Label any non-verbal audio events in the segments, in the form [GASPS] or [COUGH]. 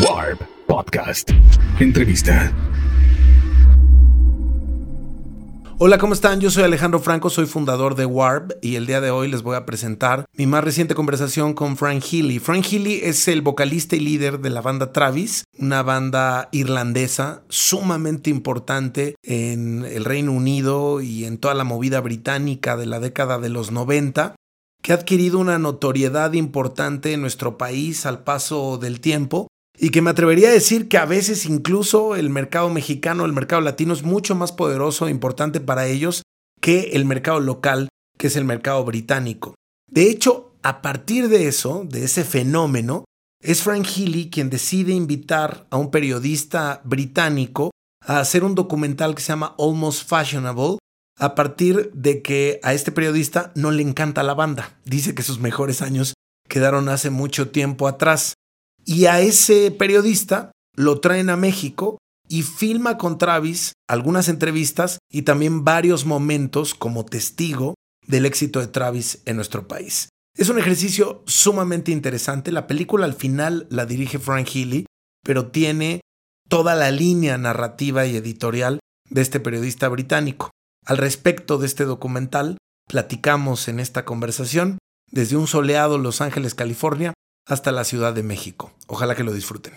Warp Podcast. Entrevista. Hola, ¿cómo están? Yo soy Alejandro Franco, soy fundador de Warp y el día de hoy les voy a presentar mi más reciente conversación con Frank Healy. Frank Healy es el vocalista y líder de la banda Travis, una banda irlandesa sumamente importante en el Reino Unido y en toda la movida británica de la década de los 90 que ha adquirido una notoriedad importante en nuestro país al paso del tiempo y que me atrevería a decir que a veces incluso el mercado mexicano, el mercado latino es mucho más poderoso e importante para ellos que el mercado local, que es el mercado británico. De hecho, a partir de eso, de ese fenómeno, es Frank Healy quien decide invitar a un periodista británico a hacer un documental que se llama Almost Fashionable, a partir de que a este periodista no le encanta la banda. Dice que sus mejores años quedaron hace mucho tiempo atrás. Y a ese periodista lo traen a México y filma con Travis algunas entrevistas y también varios momentos como testigo del éxito de Travis en nuestro país. Es un ejercicio sumamente interesante. La película al final la dirige Frank Healy, pero tiene toda la línea narrativa y editorial de este periodista británico. Al respecto de este documental, platicamos en esta conversación desde un soleado Los Ángeles, California, hasta la Ciudad de México. Ojalá que lo disfruten.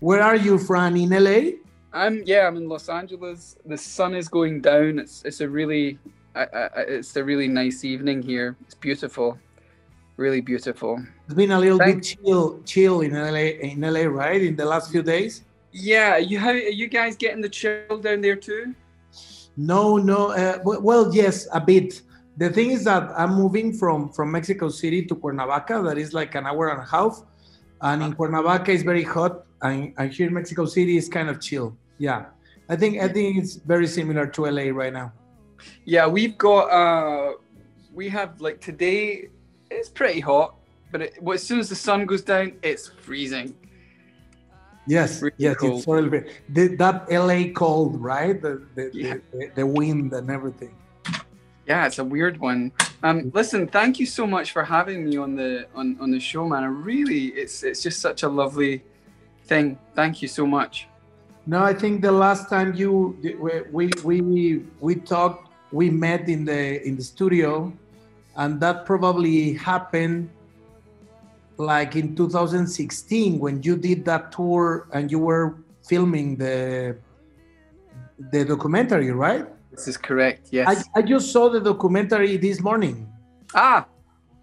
Where are you, Fran? In LA? I'm yeah, I'm in Los Angeles. The sun is going down. It's it's a really I, I, it's a really nice evening here. It's beautiful, really beautiful. It's been a little Thanks. bit chill, chill in LA, in LA, right? In the last few days. Yeah, you how are you guys getting the chill down there too? No, no. Uh, well, yes, a bit. The thing is that I'm moving from from Mexico City to Cuernavaca. That is like an hour and a half, and in Cuernavaca is very hot, and, and here in Mexico City is kind of chill. Yeah, I think I think it's very similar to LA right now. Yeah, we've got uh, we have like today. It's pretty hot, but it, well, as soon as the sun goes down, it's freezing. Yes, really yes, cold. it's the, that LA cold, right? The the, yeah. the the wind and everything. Yeah, it's a weird one. Um, listen, thank you so much for having me on the on, on the show, man. I really, it's it's just such a lovely thing. Thank you so much. No, I think the last time you we we we talked, we met in the in the studio, and that probably happened like in 2016 when you did that tour and you were filming the the documentary, right? This is correct. Yes. I, I just saw the documentary this morning. Ah.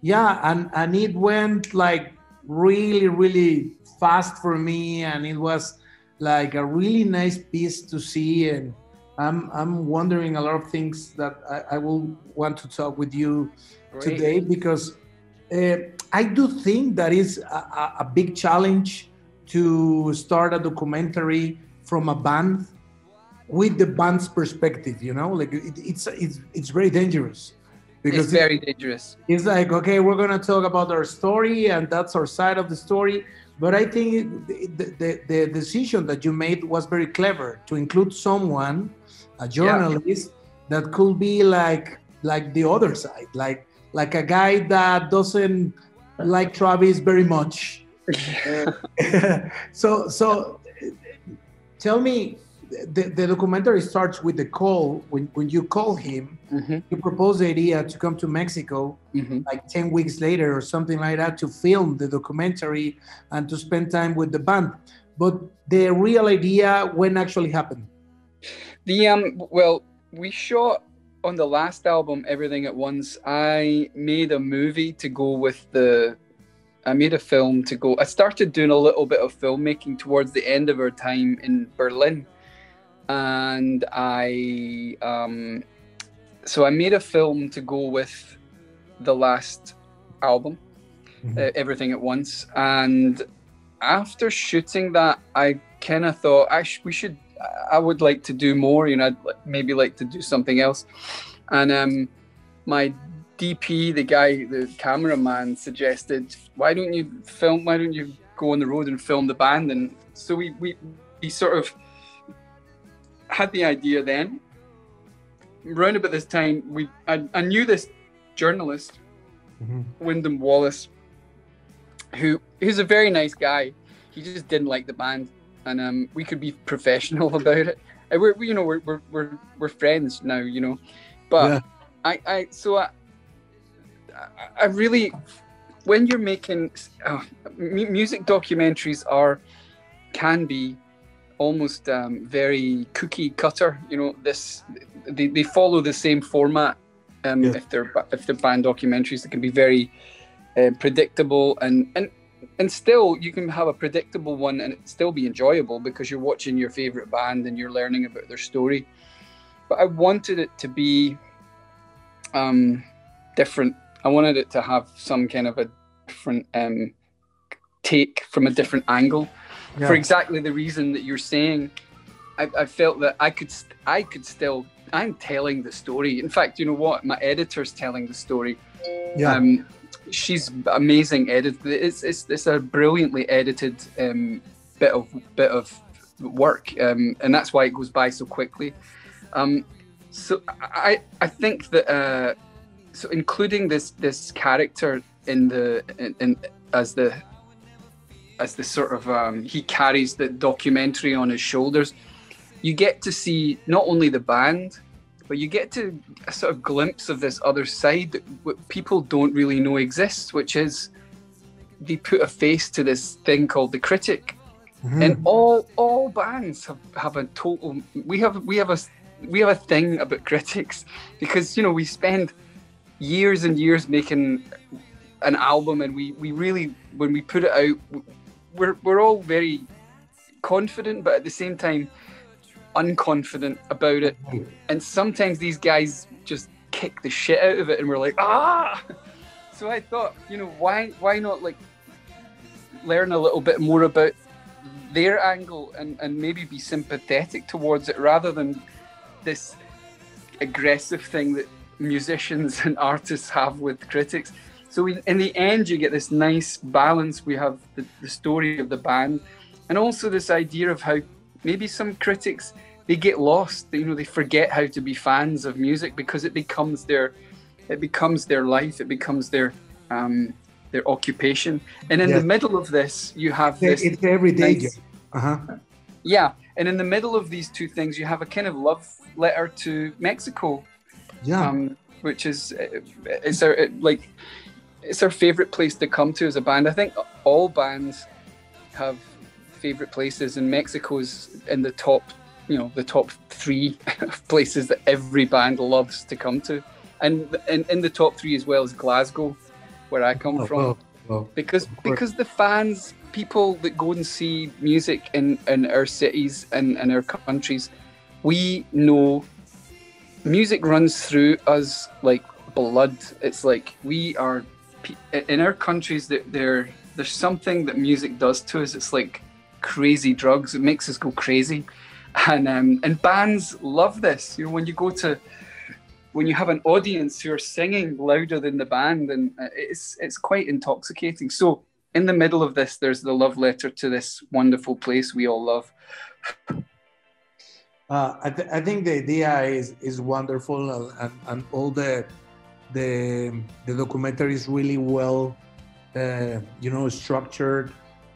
Yeah, and and it went like really really fast for me, and it was like a really nice piece to see and. I'm I'm wondering a lot of things that I, I will want to talk with you Great. today because uh, I do think that is a, a, big challenge to start a documentary from a band with the band's perspective. You know, like it, it's it's it's very dangerous because it's very it, dangerous. It's like okay, we're gonna talk about our story and that's our side of the story. But I think the, the, the decision that you made was very clever to include someone, a journalist, yeah. that could be like like the other side, like like a guy that doesn't like Travis very much. [LAUGHS] [LAUGHS] so so tell me the, the documentary starts with the call when, when you call him mm-hmm. you propose the idea to come to mexico mm-hmm. like 10 weeks later or something like that to film the documentary and to spend time with the band but the real idea when actually happened the um well we shot on the last album, Everything at Once, I made a movie to go with the. I made a film to go. I started doing a little bit of filmmaking towards the end of our time in Berlin, and I. Um, so I made a film to go with the last album, mm-hmm. uh, Everything at Once, and after shooting that, I kind of thought I sh- we should I would like to do more. You know, I'd maybe like to do something else. And um, my DP, the guy, the cameraman, suggested, "Why don't you film? Why don't you go on the road and film the band?" And so we we we sort of had the idea then. Around about this time, we I, I knew this journalist, mm-hmm. Wyndham Wallace, who who's a very nice guy. He just didn't like the band, and um, we could be [LAUGHS] professional about it. And we're you know we're we're we're, we're friends now, you know. But Yeah. I I so I I- really when you're making uh, mu- music documentaries are can be almost um, very cookie cutter. You know, this they, they follow the same format. Um, Yeah. If they're if they're band documentaries, they can be very uh, predictable and and and still you can have a predictable one and it still be enjoyable because you're watching your favorite band and you're learning about their story. But I wanted it to be um, different. I wanted it to have some kind of a different um, take from a different angle Yeah. for exactly the reason that you're saying. I, I felt that I could, I could still. I'm telling the story. In fact, you know what? My editor's telling the story. yeah. Um, she's amazing edit. It's, it's it's a brilliantly edited um, bit of bit of work, um, and that's why it goes by so quickly. Um, so I I think that uh, so including this this character in the in, in as the as the sort of um, he carries the documentary on his shoulders. You get to see not only the band, but you get to a sort of glimpse of this other side that people don't really know exists, which is they put a face to this thing called the critic, Mhm. and all all bands have, have a total. We have we have a we have a thing about critics because you know we spend years and years making an album, and we we really when we put it out, we're we're all very confident, but at the same time unconfident about it. And sometimes these guys just kick the shit out of it and we're like ah! [LAUGHS] So i thought you know why why not like learn a little bit more about their angle and and maybe be sympathetic towards it rather than this aggressive thing that musicians [LAUGHS] and artists have with critics so in, in the end you get this nice balance we have the, the story of the band and also this idea of how maybe some critics they get lost you know they forget how to be fans of music because it becomes their it becomes their life it becomes their um their occupation and in Yes. the middle of this you have this it's every day. nice- Uh-huh. yeah and in the middle of these two things you have a kind of love letter to mexico Yeah. um, which is it's our it, like it's our favorite place to come to as a band. I think all bands have favorite places, and Mexico's in the top, you know, the top three [LAUGHS] places that every band loves to come to, and in, in the top three as well as Glasgow, where I come Oh, from oh, oh. because because the fans people that go and see music in in our cities and, and our countries we know music runs through us like blood it's like we are in our countries that there there's something that music does to us. It's like crazy drugs. It makes us go crazy. And um, and bands love this. You know when you go to when you have an audience who are singing louder than the band and uh, it's it's quite intoxicating. So in the middle of this there's the love letter to this wonderful place we all love. Uh, I, th- I think the idea is is wonderful, and, and, and all the the the documentary is really well, uh, you know, structured.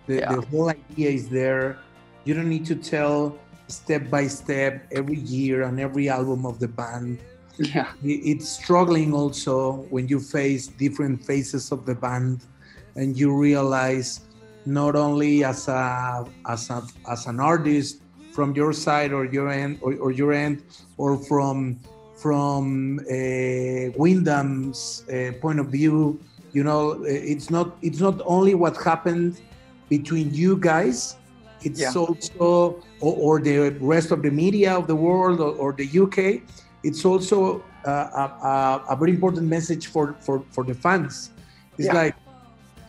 The, Yeah. the whole idea is there. You don't need to tell step by step every year and every album of the band. yeah It's struggling also when you face different phases of the band, and you realize not only as a as a as an artist from your side or your end or, or your end or from from uh, Wyndham's uh, point of view you know it's not it's not only what happened between you guys it's Yeah. also or, or the rest of the media of the world or, or the UK it's also uh, a, a, a very important message for for for the fans it's Yeah. like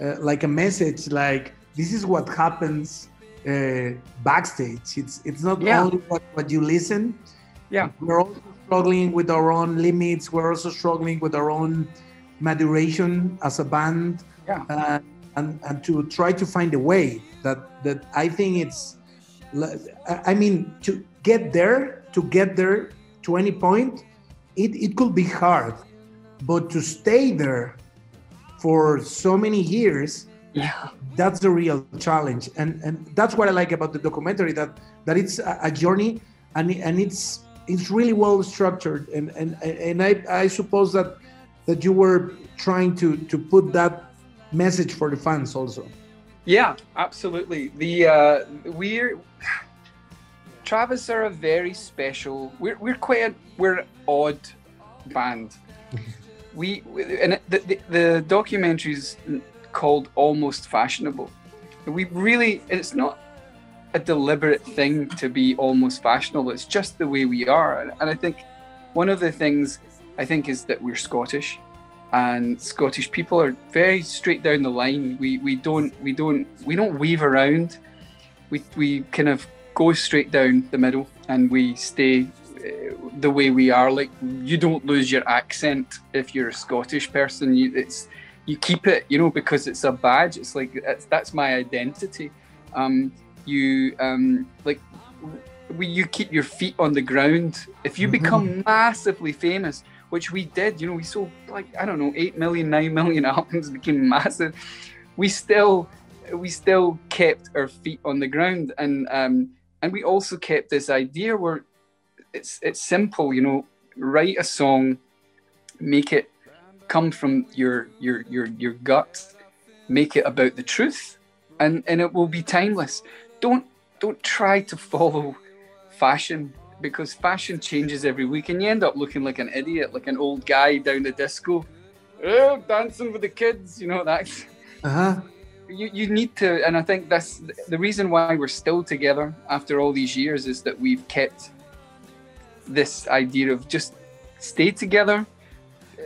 uh, like a message like this is what happens uh, backstage it's it's not Yeah. only what, what you listen Yeah. we're also struggling with our own limits we're also struggling with our own maturation as a band Yeah. uh, and and to try to find a way that that i think it's I- mean to get there to get there to any point it, it could be hard but to stay there for so many years Yeah. That's the real challenge, and and that's what I like about the documentary that that it's a, a journey, and and it's it's really well structured, and and and I I suppose that that you were trying to to put that message for the fans also. Yeah, absolutely. The uh, we're Travis are a very special. We're we're quite we're odd band. we and the, the the documentary's called Almost Fashionable. We really it's not a deliberate thing to be almost fashionable. It's just the way we are, and, I think one of the things I think is that we're Scottish, and Scottish people are very straight down the line. We we don't we don't we don't weave around. We we kind of go straight down the middle, and we stay uh, the way we are. Like you don't lose your accent if you're a Scottish person. You it's you keep it, you know, because it's a badge. It's like it's, that's my identity. Um, you um, like you keep your feet on the ground. If you become massively famous, which we did, you know, we sold like I don't know, eight million, nine million [LAUGHS] albums, became massive. We still we still kept our feet on the ground, and um, and we also kept this idea where it's it's simple, you know, write a song, make it come from your your your your gut, make it about the truth, and and it will be timeless. Don't don't try to follow fashion because fashion changes every week and you end up looking like an idiot, like an old guy down the disco. Oh, dancing with the kids, you know, that's Uh huh. you, you need to and I think that's the reason why we're still together after all these years is that we've kept this idea of just stay together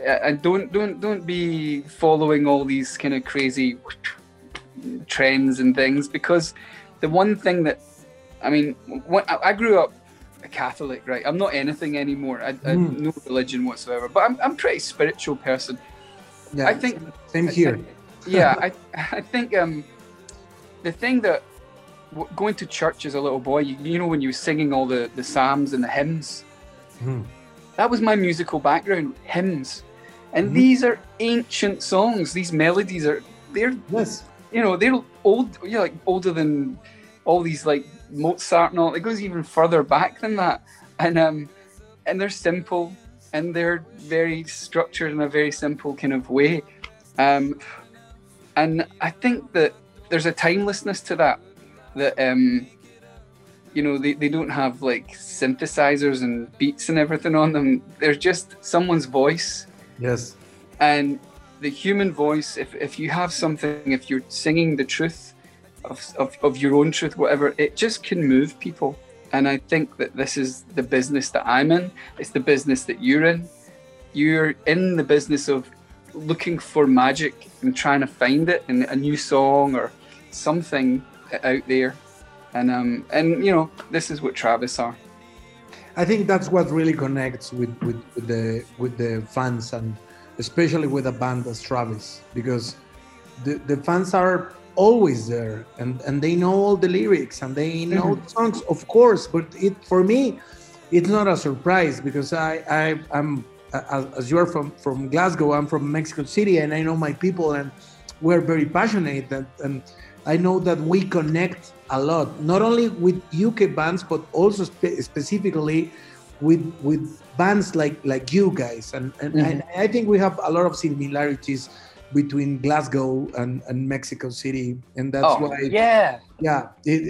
uh, and don't don't don't be following all these kind of crazy trends and things because the one thing that I mean when, I I grew up a Catholic right I'm not anything anymore I, I Mm. no religion whatsoever but I'm, I'm a pretty spiritual person Yeah. I think same here. think- yeah, I I think um the thing that w- going to church as a little boy, you, you know, when you were singing all the the psalms and the hymns, Mhm. that was my musical background, hymns, and Mhm. these are ancient songs. These melodies are they're Yes. You know they're old, yeah, like older than all these like Mozart and all. It goes even further back than that, and um and they're simple and they're very structured in a very simple kind of way. Um, and I think that there's a timelessness to that. That um, you know, they, they don't have like synthesizers and beats and everything on them. They're just someone's voice Yes. and the human voice. If if you have something, if you're singing the truth of of, of your own truth, whatever, it just can move people. And I think that this is the business that I'm in. It's the business that you're in. You're in the business of looking for magic and trying to find it in a new song or something out there. And um and you know, this is what Travis are. I think that's what really connects with, with, with the with the fans and especially with a band as Travis because the, the fans are always there and, and they know all the lyrics and they know mm-hmm. the songs of course but it for me it's not a surprise because I, I I'm as, as you're from from Glasgow I'm from Mexico City and I know my people and we're very passionate and, and I know that we connect a lot, not only with UK bands, but also spe- specifically with with bands like like you guys. And and, Mhm. and I think we have a lot of similarities between Glasgow and, and Mexico City, and that's oh, why yeah. yeah, it,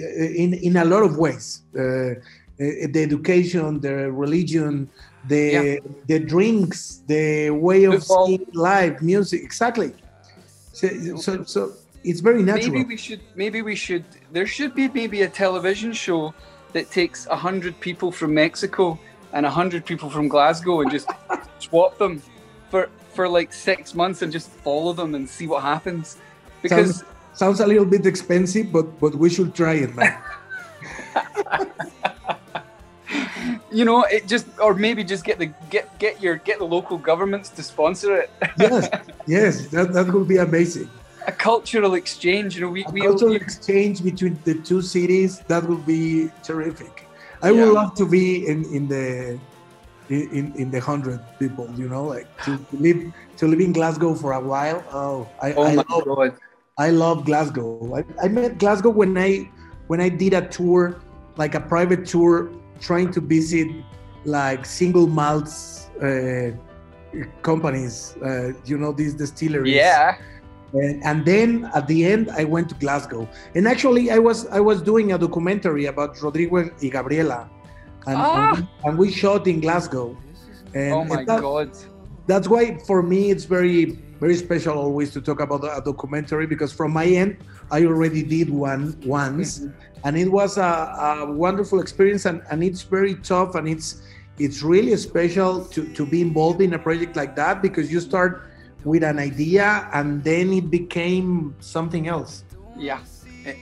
in in a lot of ways, uh, the education, the religion, the Yeah. the drinks, the way of Football. seeing live music, exactly. So so, so it's very natural. Maybe we should. Maybe we should. There should be maybe a television show that takes a hundred people from Mexico and a hundred people from Glasgow and just [LAUGHS] swap them for for like six months and just follow them and see what happens. Because sounds, sounds a little bit expensive, but but we should try it, man. [LAUGHS] you know, it just or maybe just get the get get your get the local governments to sponsor it. yes, yes, that, that would be amazing. a cultural exchange. You know, we A we cultural exchange between the two cities that would be terrific. I Yeah. would love to be in in the in in the hundred people. You know, like to, to live to live in Glasgow for a while. Oh, I, Oh I love god! I love Glasgow. I, I met Glasgow when I when I did a tour, like a private tour, trying to visit like single malts uh, companies. Uh, you know these distilleries. Yeah. And, and then at the end, I went to Glasgow. And actually, I was I was doing a documentary about Rodrigo y Gabriela, and, Ah. and, we, and we shot in Glasgow. And, oh my that- god. that's why for me it's very very special always to talk about a documentary because from my end i already did one once and it was a, a wonderful experience and, and it's very tough and it's it's really special to, to be involved in a project like that because you start with an idea and then it became something else Yeah.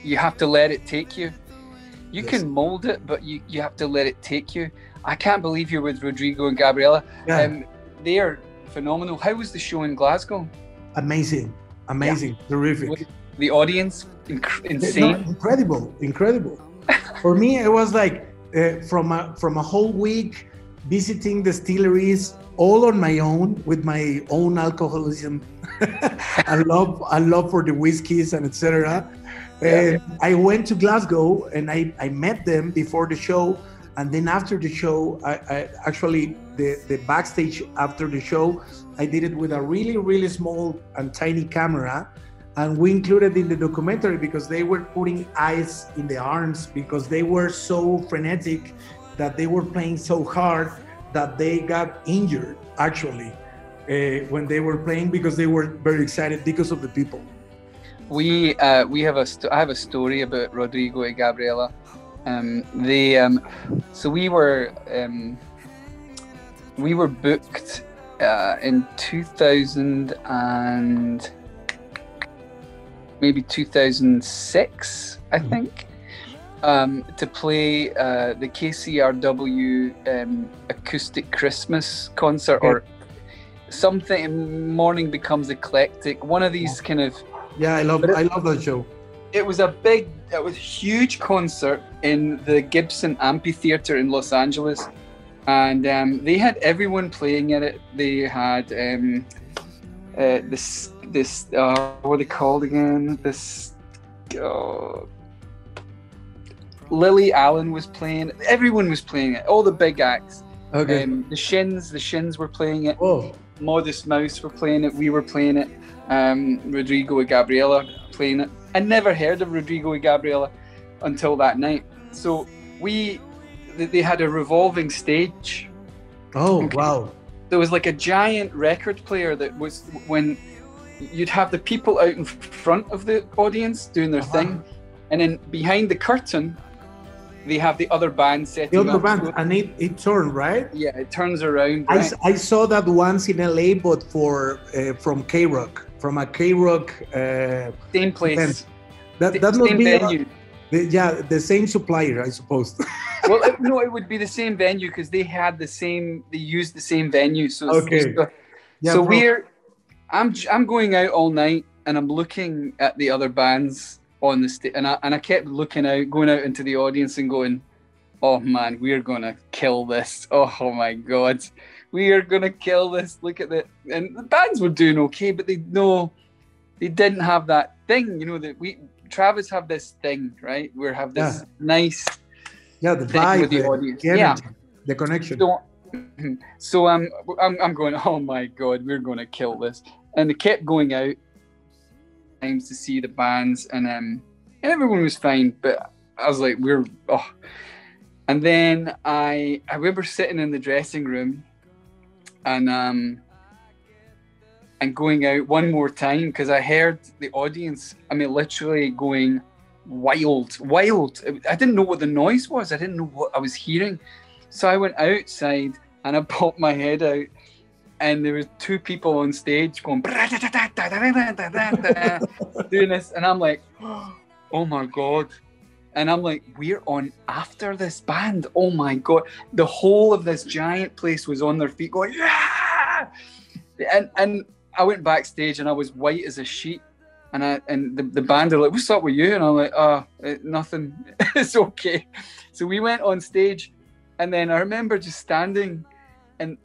You have to let it take you. You Yes. can mold it, but you, you have to let it take you. I can't believe you're with Rodrigo and Gabriela. yeah Um, they are phenomenal. How was the show in Glasgow? amazing amazing terrific With The audience, inc- No, insane. incredible, incredible. For me, it was like uh, from a from a whole week visiting distilleries all on my own with my own alcoholism. [LAUGHS] I love I love for the whiskeys and etc. And I went to Glasgow and I, I met them before the show, and then after the show, I, I actually the the backstage after the show, I did it with a really really small and tiny camera and we included in the documentary because they were putting ice in the arms because they were so frenetic that they were playing so hard that they got injured actually uh, when they were playing because they were very excited because of the people We uh, we have a st- I have a story about Rodrigo and Gabriela. Um, they um, so we were um, we were booked uh, in 2000 and maybe 2006, I Mhm. think, um, to play uh, the KCRW um, acoustic Christmas concert Okay. or something. Morning becomes eclectic. One of these kind of yeah i love it- i love that show it was a big it was a huge concert in the gibson amphitheater in los angeles and um, they had everyone playing in it they had um, uh, this this uh, what are they called again this uh, lily allen was playing everyone was playing it all the big acts okay um, the shins the shins were playing it oh Modest Mouse were playing it. We were playing it. Um, Rodrigo and Gabriela playing it. I never heard of Rodrigo and Gabriela until that night. So we, they had a revolving stage. oh Okay. wow There was like a giant record player that was when you'd have the people out in front of the audience doing their Uh-huh. thing, and then behind the curtain, they have the other band setting the other band and it, it turned right yeah, it turns around. I, right? s- I saw that once in LA, but for uh, from K Rock, from a K Rock. Uh, Same place. event. that that must same be venue. the, yeah the same supplier, I suppose. [LAUGHS] well, it, no, it would be the same venue because they had the same. They used the same venue. So Okay. So, yeah, so we're. I'm I'm going out all night and I'm looking at the other bands on the stage, and I and I kept looking out, going out into the audience and going, "Oh man, we're gonna kill this! [LAUGHS] Oh, oh my god, we are gonna kill this! Look at that!" And the bands were doing okay, but they no, they didn't have that thing. You know that we Travis have this thing, right? We have this nice yeah, the vibe, with the audience. the Yeah. the connection. So, [CLEARS THROAT] so um, I'm, I'm going, oh my God, we're going to kill this. And they kept going out times to see the bands, and um, everyone was fine. But I was like, we're, oh. And then I, I remember sitting in the dressing room and, um, and going out one more time because I heard the audience, I mean, literally going wild, wild. I didn't know what the noise was, I didn't know what I was hearing. So I went outside and I [LAUGHS] popped my head out, and there was two people on stage going doing this, and I'm like, oh my god. And I'm like, we're on after this band. Oh my god. The whole of this giant place was on their feet going, yeah. And and I went backstage and I was white as a sheet. And I and the, the band are like, what's up with you? And I'm like, oh, eh, nothing. [LAUGHS] it's okay. So we went on stage and then I remember just standing and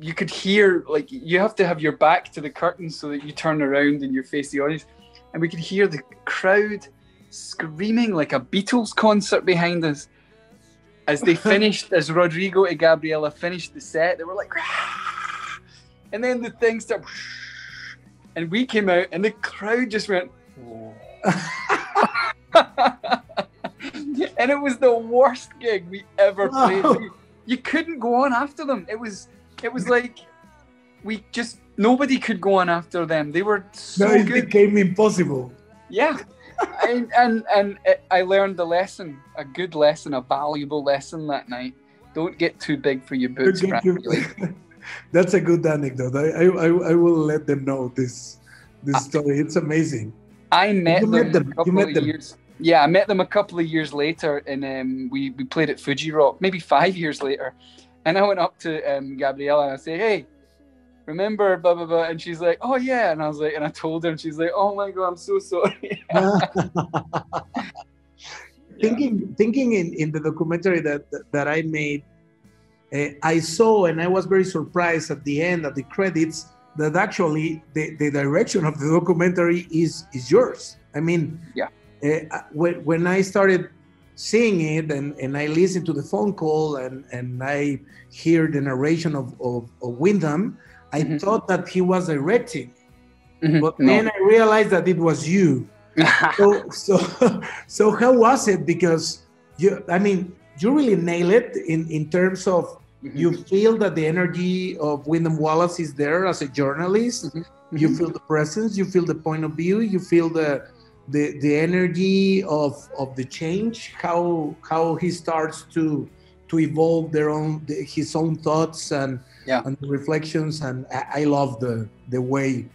you could hear like you have to have your back to the curtain so that you turn around and you face the audience. and we could hear the crowd screaming like a Beatles concert behind us as they [LAUGHS] finished, as Rodrigo and Gabriela finished the set. They were like, and then the thing started, and we came out, and the crowd just went. [LAUGHS] and it was the worst gig we ever played. You, [LAUGHS] oh. you couldn't go on after them. It was it was like we just nobody could go on after them. They were so no, it good. became impossible. Yeah. [LAUGHS] and, and and it- I learned a lesson, a good lesson, a valuable lesson that night. Don't get too big for your boots. [LAUGHS] That's a good anecdote. I, I, I will let them know this this story. It's amazing. I met You them, met them, a you met of them. years. Yeah, I met them a couple of years later, and um, we we played at Fuji Rock, maybe five years later. And I went up to um, Gabriela and I said, "Hey, remember blah blah blah?" And she's like, "Oh yeah," and I was like, and I told her, and she's like, "Oh my god, I'm so sorry." [LAUGHS] thinking thinking in, in the documentary that that I made, uh, I saw and I was very surprised at the end at the credits that actually the, the direction of the documentary is is yours. I mean, Yeah. Uh, when when I started seeing it and, and I listened to the phone call and, and I hear the narration of, of, of Wyndham, I Mhm. thought that he was directing, Mhm. but No. then I realized that it was you so [LAUGHS] so so how was it because you i mean you really nail it in in terms of you feel that the energy of wyndham wallace is there as a journalist Mhm. you feel the presence you feel the point of view you feel the the the energy of of the change how how he starts to to evolve their own the, his own thoughts and Yeah. and reflections and i, I love the the way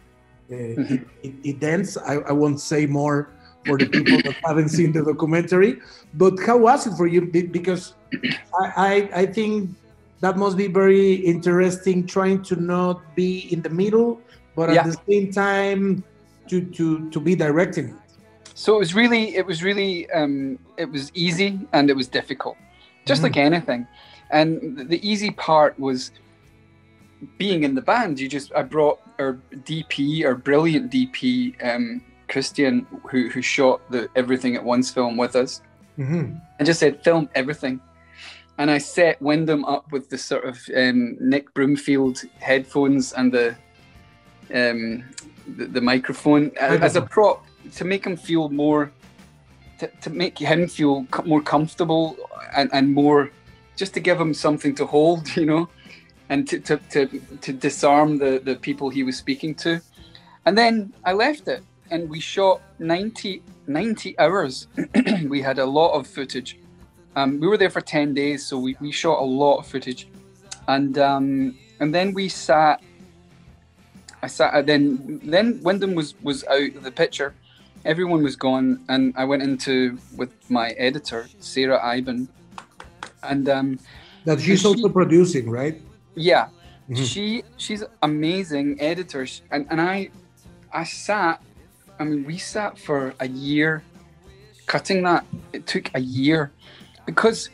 uh, Mhm. it, it ends. I, I won't say more for the people that [CLEARS THROAT] haven't seen the documentary. But how was it for you? Because I, I, I think that must be very interesting trying to not be in the middle, but at Yeah. the same time to, to, to be directing it. So it was really, it was really, um, it was easy and it was difficult, just Mhm. like anything. And the easy part was being in the band. You just, I brought our DP, our brilliant DP, um, Christian, who who shot the Everything at Once film with us, Mhm. and just said, film everything. And I set Wyndham up with the sort of um, Nick Broomfield headphones and the um, the, the microphone as a prop to make him feel more, to, to make him feel more comfortable and, and more, just to give him something to hold, [LAUGHS] you know, and to, to, to, to disarm the, the people he was speaking to. And then I left it and we shot 90, 90 hours. [CLEARS THROAT] we had a lot of footage. Um, we were there for 10 days, so we, we shot a lot of footage. And um, and then we sat. I sat. Then then Wyndham was was out of the picture. Everyone was gone, and I went into with my editor Sarah Iben, and um, That she's she- also producing, right? yeah, Mhm. she she's amazing editor, and and I I sat. I mean, we sat for a year cutting that. It took a year because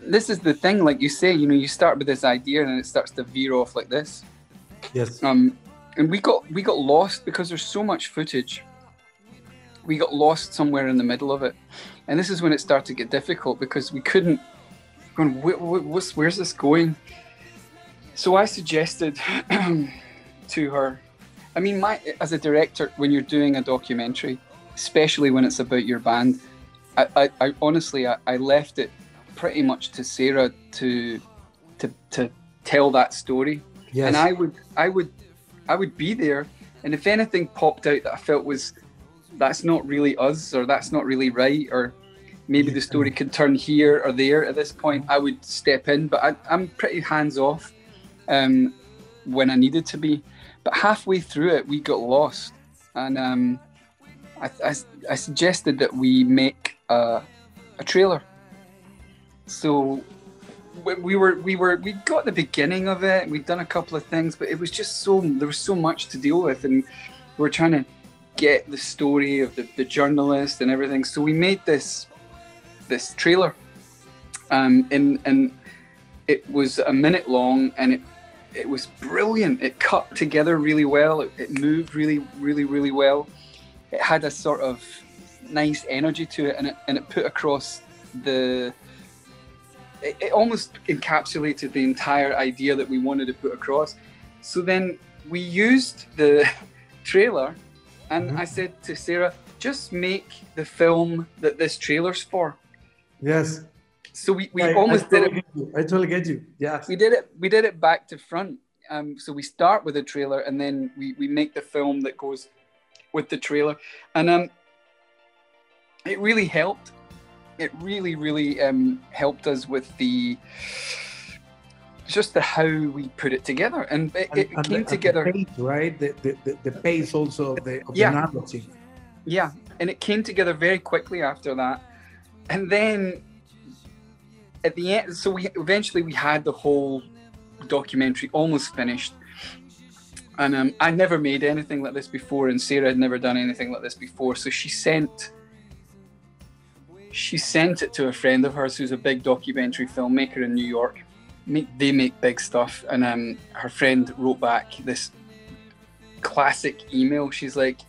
this is the thing. Like you say, you know, you start with this idea and it starts to veer off like this. Yes. Um, and we got we got lost because there's so much footage. We got lost somewhere in the middle of it, and this is when it started to get difficult because we couldn't. Going, "Wh- wh- what's, where's this going? So I suggested [CLEARS THROAT] to her. I mean, my as a director, when you're doing a documentary, especially when it's about your band, I, I, I honestly I, I left it pretty much to Sarah to to to tell that story Yes. and I would I would I would be there and if anything popped out that I felt was that's not really us or that's not really right or maybe the story could turn here or there at this point I would step in but I, I'm pretty hands off um, when I needed to be. But halfway through it we got lost and um, I, I, I suggested that we make a, a trailer. So we- we were we were we got the beginning of it we'd done a couple of things but it was just so there was so much to deal with and we were trying to get the story of the, the journalist and everything so we made this this trailer um and and it was a minute long and it it was brilliant it cut together really well it, it moved really really really well it had a sort of nice energy to it, and it and it put across the. It, it almost encapsulated the entire idea that we wanted to put across. So then we used the [LAUGHS] trailer, and Mhm. I said to Sarah, "Just make the film that this trailer's for." Yes. So we, we I, almost I did totally it. I totally get you. Yes. We did it. We did it back to front. Um, so we start with a trailer, and then we, we make the film that goes with the trailer, and um, it really helped. It really, really um, helped us with the just the how we put it together, and it, it and came and together. pace, right? The, the, the, the pace also of the, of Yeah. the narrative. Yeah, and it came together very quickly after that. And then at the end, so we eventually we had the whole documentary almost finished. And um, I never made anything like this before, and Sarah had never done anything like this before. So she sent she sent it to a friend of hers who's a big documentary filmmaker in New York. Make, they make big stuff, and um, her friend wrote back this classic email. She's like,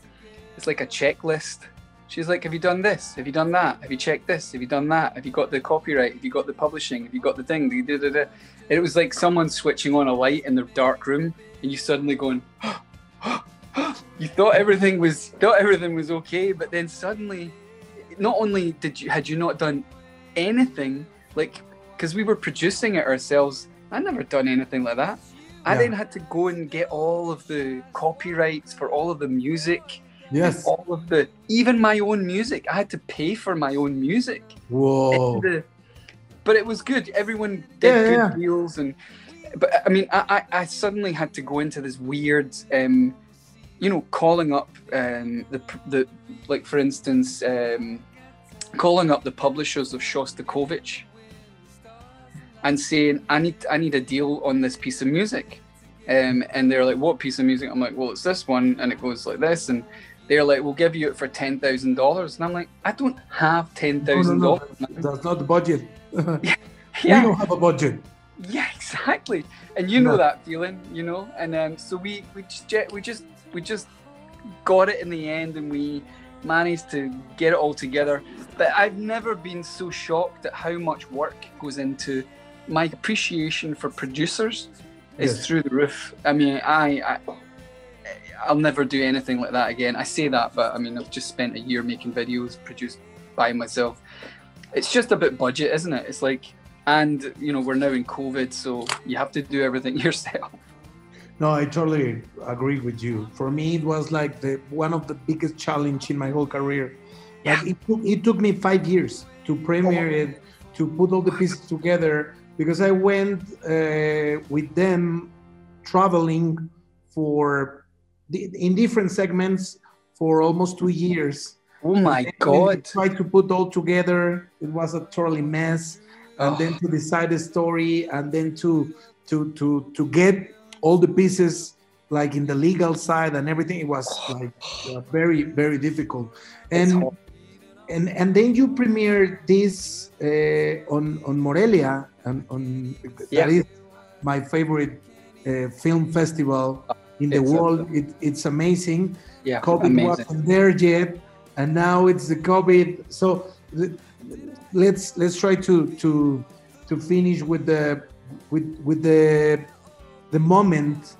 it's like a checklist. She's like, Have you done this? Have you done that? Have you checked this? Have you done that? Have you got the copyright? Have you got the publishing? Have you got the thing? It was like someone switching on a light in the dark room and you suddenly going, [GASPS] You thought everything was thought everything was okay, but then suddenly not only did you had you not done anything, like because we were producing it ourselves, I never done anything like that. I Yeah. then had to go and get all of the copyrights for all of the music Yes. all of the even my own music. I had to pay for my own music. Whoa. The- but it was good. Everyone did Yeah, good yeah. deals and but I mean I, I, I suddenly had to go into this weird um you know calling up um the the like for instance um calling up the publishers of Shostakovich and saying I need I need a deal on this piece of music. Um, and they're like, "What piece of music?" I'm like, "Well, it's this one," and it goes like this, and they're like, "We'll give you it for ten thousand dollars," and I'm like, "I don't have ten No, no, thousand no. dollars." That's not the budget. [LAUGHS] we Yeah, don't have a budget. yeah, exactly. And you know that feeling, you know. And um, so we we just we just we just got it in the end, and we managed to get it all together. But I've never been so shocked at how much work goes into my appreciation for producers is Yes. through the roof. I mean, I, I I'll never do anything like that again. I say that, but I mean, I've just spent a year making videos produced by myself. It's just a bit budget, isn't it? It's like, and you know, we're now in COVID, so you have to do everything [LAUGHS] yourself. No, I totally agree with you. For me, it was like the one of the biggest challenge in my whole career. Like it, took, it took me five years to premiere it, to put all the pieces together, because I went uh, with them traveling for in different segments for almost two years. Oh my And god! Try to put all together. It was a totally mess. And Oh. then to decide the story, and then to to to to get all the pieces like in the legal side and everything. It was like [SIGHS] very very difficult. And. And and then you premiered this uh, on on Morelia and on Yeah. that is my favorite uh, film festival in the It's world. It, it's amazing. Yeah, COVID amazing. wasn't there yet, and now it's the COVID. So let's let's try to to to finish with the with with the the moment.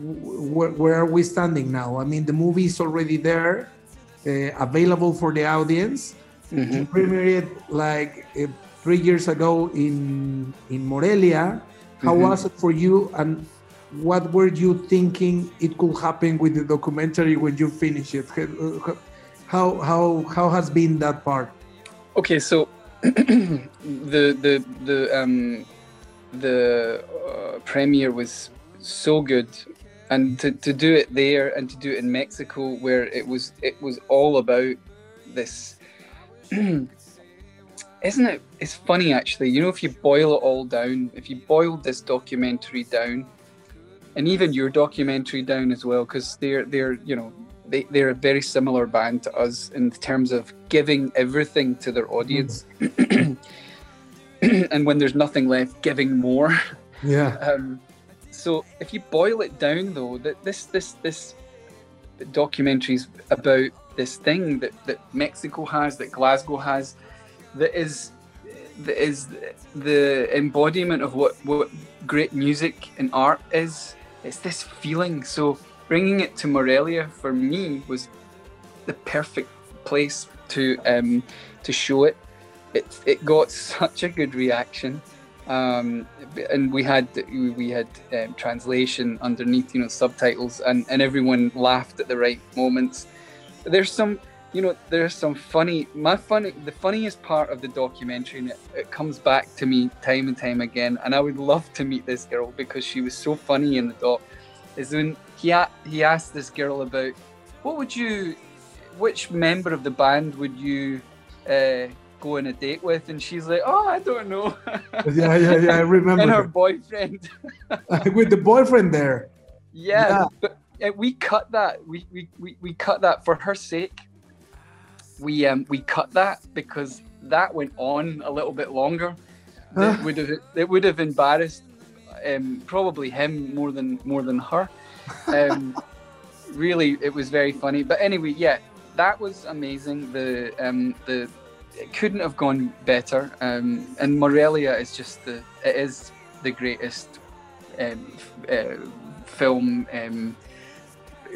Where, where are we standing now? I mean, the movie is already there, uh, available for the audience. You Mhm. premiered it like uh, three years ago in in Morelia. How Mhm. was it for you, and what were you thinking it could happen with the documentary when you finish it? How how how has been that part? Okay, so [CLEARS THROAT] the the the um the uh, premiere was so good, and to, to do it there and to do it in Mexico, where it was it was all about this. [CLEARS THROAT] Isn't it? It's funny actually. You know, if you boil it all down, if you boiled this documentary down, and even your documentary down as well, because they're they're you know they, they're a very similar band to us in terms of giving everything to their audience. [CLEARS THROAT] and when there's nothing left, giving more. Yeah, [LAUGHS] Um, so if you boil it down, though, that this this this documentary is about this thing that, that Mexico has, that Glasgow has, that is that is the embodiment of what what great music and art is. It's this feeling. So bringing it to Morelia for me was the perfect place to um, to show it. It it got [LAUGHS] such a good reaction. Um, and we had we had um, translation underneath, you know, subtitles, and, and everyone laughed at the right moments. There's some, you know, there's some funny. My funny, the funniest part of the documentary, and it, it comes back to me time and time again. And I would love to meet this girl because she was so funny in the doc. Is when he a- he asked this girl about what would you, which member of the band would you uh, go on a date with, and she's like, "Oh, I don't know." [LAUGHS] yeah, yeah, yeah. I remember. and her that. boyfriend. [LAUGHS] with the boyfriend there. yeah, Yeah. but uh, we cut that. We, we we we cut that for her sake. We um we cut that because that went on a little bit longer. Huh? It would have it would have embarrassed um probably him more than more than her. Um, [LAUGHS] really, it was very funny. But anyway, yeah, that was amazing. The um the it couldn't have gone better. Um, and Morelia is just the it is the greatest um, f- uh, film um,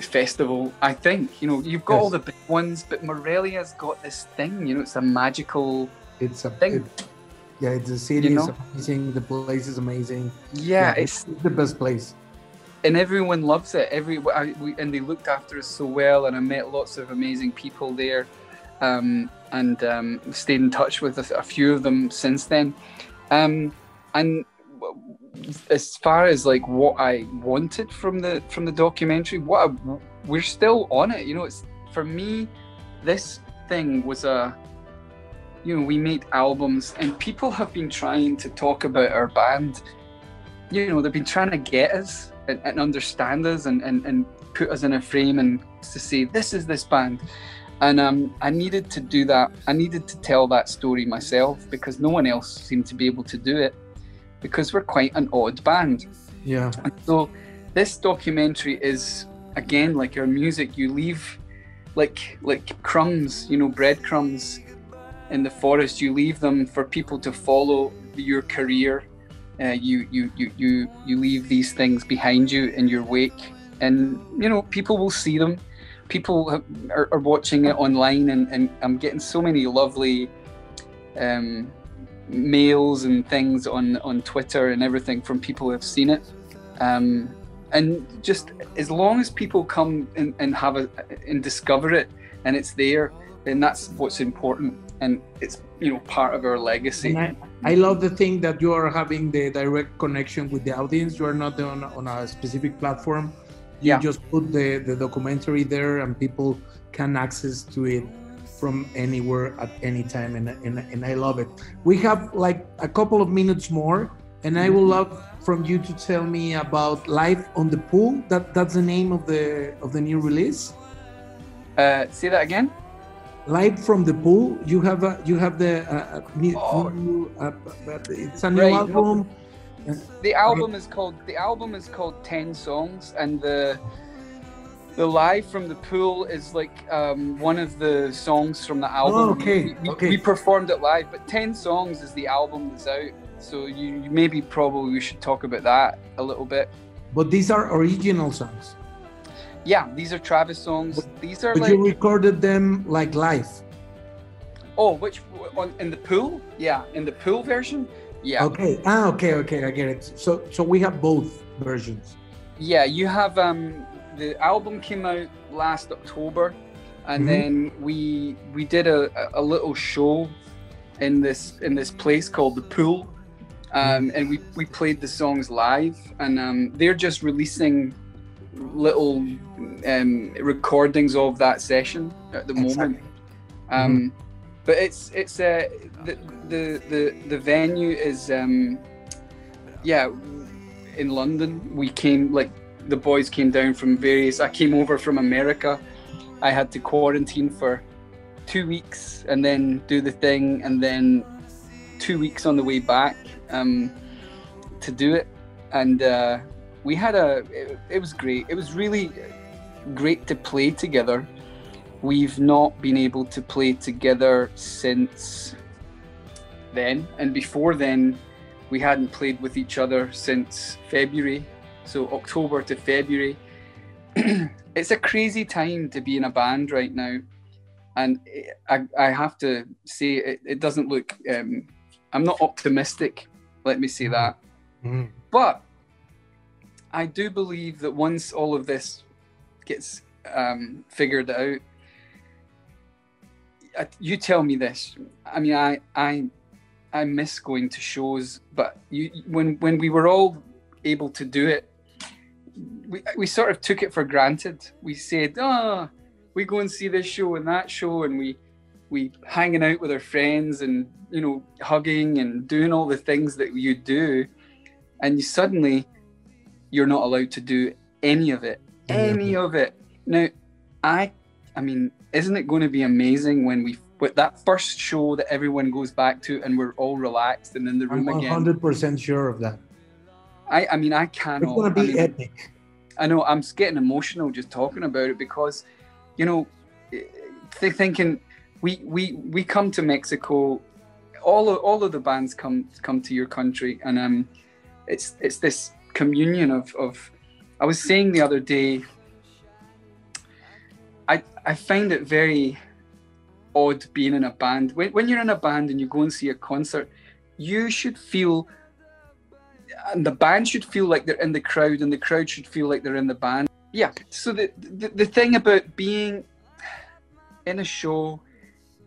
festival. I think you know you've got Yes. all the big ones, but Morelia's got this thing. You know, it's a magical It's a thing. it- yeah, it's a city You is know? amazing. The place is amazing. Yeah, it's the best place. and everyone loves it. Every I, we, and they looked after us so well, and I met lots of amazing people there, um, and um, stayed in touch with a, a few of them since then. Um, and as far as like what I wanted from the from the documentary, what I, we're still on it. You know, it's for me, this thing was a. You know, we made albums, and people have been trying to talk about our band you know they've been trying to get us and, and understand us and, and, and put us in a frame and to say this is this band and um, i needed to do that. I needed to tell that story myself because no one else seemed to be able to do it because we're quite an odd band. Yeah, and so this documentary is again like our music you leave like like crumbs you know breadcrumbs in the forest. You leave them for people to follow your career. Uh, you, you you you you leave these things behind you in your wake. And you know people will see them people are, are watching it online and, and i'm getting so many lovely um, mails and things on on twitter and everything from people who have seen it um, and just as long as people come and, and have a and discover it and it's there then that's what's important and it's you know part of our legacy I, I love the thing that you are having the direct connection with the audience. You are not on, on a specific platform. You Yeah. just put the, the documentary there, and people can access to it from anywhere at any time, and, and, and I love it. We have like a couple of minutes more, and I would love from you to tell me about life on the Pool. That that's the name of the of the new release. uh, say that again Live from the pool. You have a you have the uh, uh, new, Oh. new uh, it's a new Right. album. The album is called the album is called 10 songs and the the live from the pool is like um, one of the songs from the album Oh, okay, we, okay. we performed it live but 10 songs is the album that's out so you, you maybe probably we should talk about that a little bit But these are original songs. yeah these are travis songs these are But like you recorded them like live. oh which on in the pool yeah in the pool version yeah Okay. Ah, okay, okay, I get it. So so we have both versions. Yeah, you have um the album came out last October and Mhm. then we we did a, a little show in this in this place called the pool. Um, and we, we played the songs live and um, they're just releasing little um, recordings of that session at the moment. Um, But it's it's uh, the, the the the venue is um, yeah in London. We came like the boys came down from various. I came over from America. I had to quarantine for two weeks and then do the thing, and then two weeks on the way back um, to do it. And uh, we had a. It, it was great. It was really great to play together. We've not been able to play together since then. And before then, we hadn't played with each other since February. So October to February. [CLEARS THROAT] it's a crazy time to be in a band right now. And I, I have to say, it, it doesn't look, um, I'm not optimistic, let me say that. Mm. But I do believe that once all of this gets um, figured out, you tell me this. I mean, I I I miss going to shows, but you when when we were all able to do it, we we sort of took it for granted. We said, "Oh, we go and see this show and that show," and we we hanging out with our friends and you know hugging and doing all the things that you do, and you suddenly you're not allowed to do any of it, any of it. Now, I I mean, isn't it going to be amazing when we with that first show that everyone goes back to and we're all relaxed and in the room I'm room again? 100% sure of that. I I mean, I cannot. It's going to I be mean, epic. I know I'm getting emotional just talking about it because, you know, th- thinking we we we come to Mexico, all of all of the bands come come to your country, and um, it's it's this communion of of. I was saying the other day. I find it very odd being in a band. When when you're in a band and you go and see a concert, you should feel and the band should feel like they're in the crowd and the crowd should feel like they're in the band. Yeah so the the, the thing about being in a show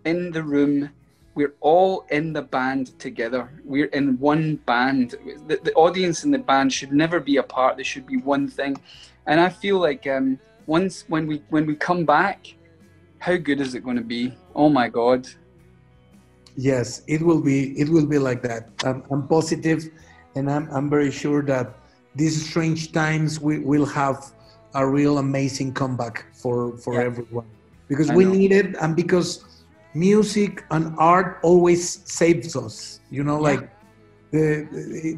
in the room we're all in the band together. We're in one band. The, the audience and the band should never be apart. They should be one thing. And i feel like um once when we when we come back how good is it going to be oh my god Yes, it will be. It will be like that. I'm, I'm positive, and I'm, I'm very sure that these strange times we will have a real amazing comeback for for Yeah. everyone because I we know. need it, and because music and art always saves us. You know, Yeah. like the,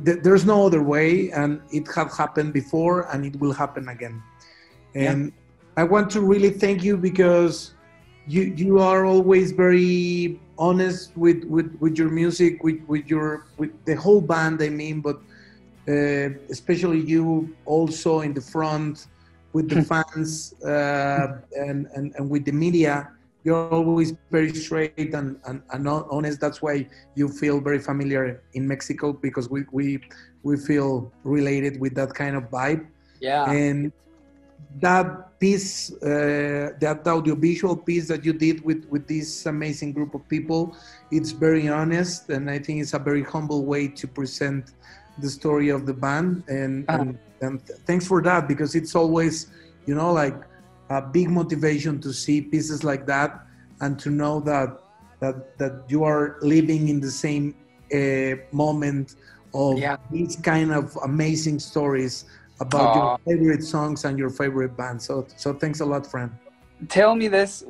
the, there's no other way, and it have happened before, and it will happen again. Yeah. And I want to really thank you because you you are always very honest with with, with your music with with your with the whole band i mean but uh, especially you also in the front with the [LAUGHS] fans uh, and, and and with the media. You're always very straight and, and, and honest. That's why you feel very familiar in mexico because we we we feel related with that kind of vibe. Yeah. And that piece uh, that audiovisual piece that you did with with this amazing group of people it's very honest and i think it's a very humble way to present the story of the band and Uh-huh. and, and thanks for that because it's always you know like a big motivation to see pieces like that and to know that that that you are living in the same uh, moment of Yeah. these kind of amazing stories about Aw. your favorite songs and your favorite band. So so thanks a lot, friend. Tell me this.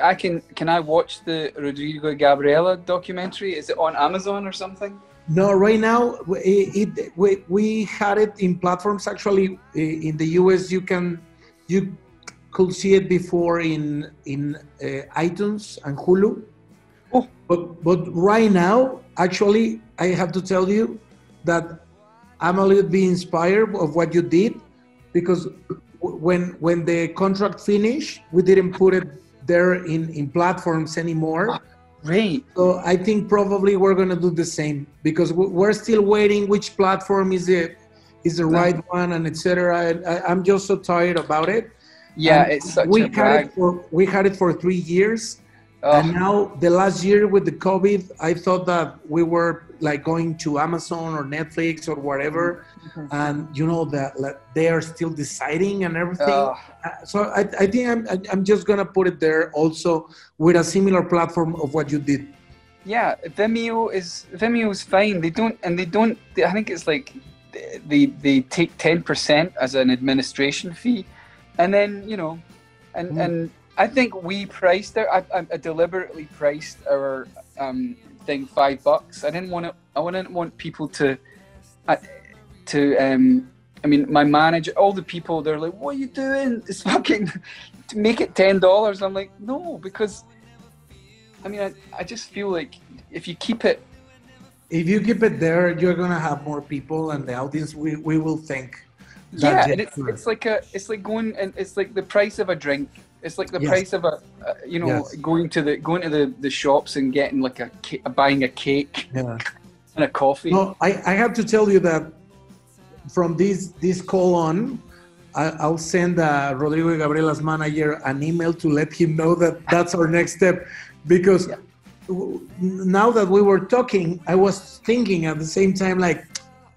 I can. Can I watch the Rodrigo Gabriela documentary? Is it on Amazon or something? No, right now it, it we, we had it in platforms. Actually, in the US, you can you could see it before in in uh, iTunes and Hulu. Oh. But but right now, actually, I have to tell you that I'm a little bit inspired of what you did because when when the contract finished, we didn't put it there in in platforms anymore. Ah, right. So I think probably we're gonna do the same because we- we're still waiting which platform is it is the right one and etc. I, I'm just so tired about it. Yeah, And it's such we a had drag. it for we had it for three years, Oh, and now the last year with the COVID, I thought that we were like going to Amazon or Netflix or whatever, Mm-hmm. and you know that like, they are still deciding and everything. oh, Uh, so I, I think I'm I'm just gonna put it there also with a similar platform of what you did. yeah, Vimeo is Vimeo is fine. They don't, and they don't. They, I think it's like they they take ten percent as an administration fee, and then you know, and Mm. and I think we priced it. I, I, deliberately priced our um, thing five bucks. I didn't want to. I didn't want people to, uh, to um. I mean, my manager, all the people, they're like, "What are you doing? It's [LAUGHS] fucking to make it ten dollars. I'm like, no, because I mean, I, I just feel like if you keep it, If you keep it there, you're gonna have more people, and the audience we, we will think. yeah, and it's, it's like a, it's like going and it's like the price of a drink. It's like the Yes. price of a, uh, you know, Yes. going to the going to the, the shops and getting like a buying a cake Yeah. [LAUGHS] and a coffee. No, I, I have to tell you that from this this call on, I, I'll send uh, Rodrigo Gabriela's manager an email to let him know that that's our next step, because Yeah. now that we were talking, I was thinking at the same time like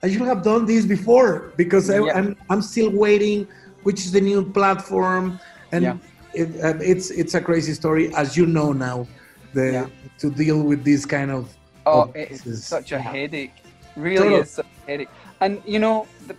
I should have done this before because I, Yeah. I'm I'm still waiting, which is the new platform, and Yeah. It, uh, it's it's a crazy story as you know now, the Yeah. to deal with this kind of Oh, of it's such a Yeah. headache. Really Total. is such a headache. And you know, the,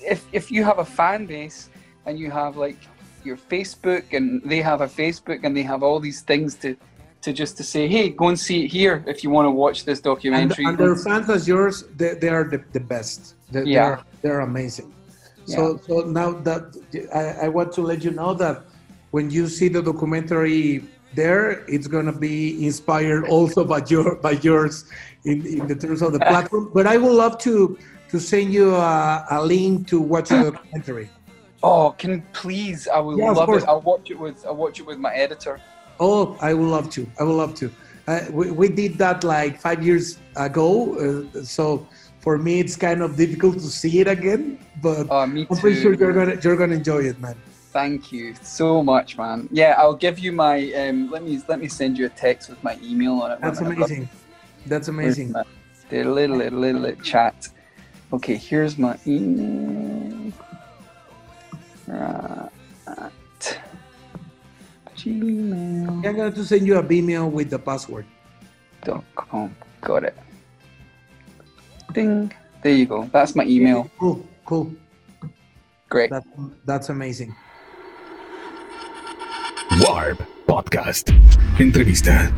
if if you have a fan base and you have like your Facebook and they have a Facebook and they have all these things to to just to say, hey, go and see it here if you want to watch this documentary. and their fans as yours, they, they are the, the best. They, Yeah. they're, they're amazing. So, so now that I, I want to let you know that when you see the documentary there, it's gonna be inspired also by your by yours in, in the terms of the [LAUGHS] platform. But I would love to to send you a, a link to watch the documentary. [CLEARS THROAT] oh, can please? I would Yeah, love it. I'll watch it with I'll watch it with my editor. Oh, I would love to. I would love to. Uh, we, we did that like five years ago, uh, so for me it's kind of difficult to see it again. But me I'm pretty sure you're gonna you're gonna enjoy it, man. Thank you so much, man. Yeah, I'll give you my. Um, let me let me send you a text with my email on it. That's amazing. That's amazing. The little, little, little, chat. Okay, here's my email. Right. Gmail.com. I'm going to send you a Vimeo with the password. Dot com. Got it. Ding. There you go. That's my email. Cool, cool. Great. That, that's amazing. Warp Podcast. Entrevista.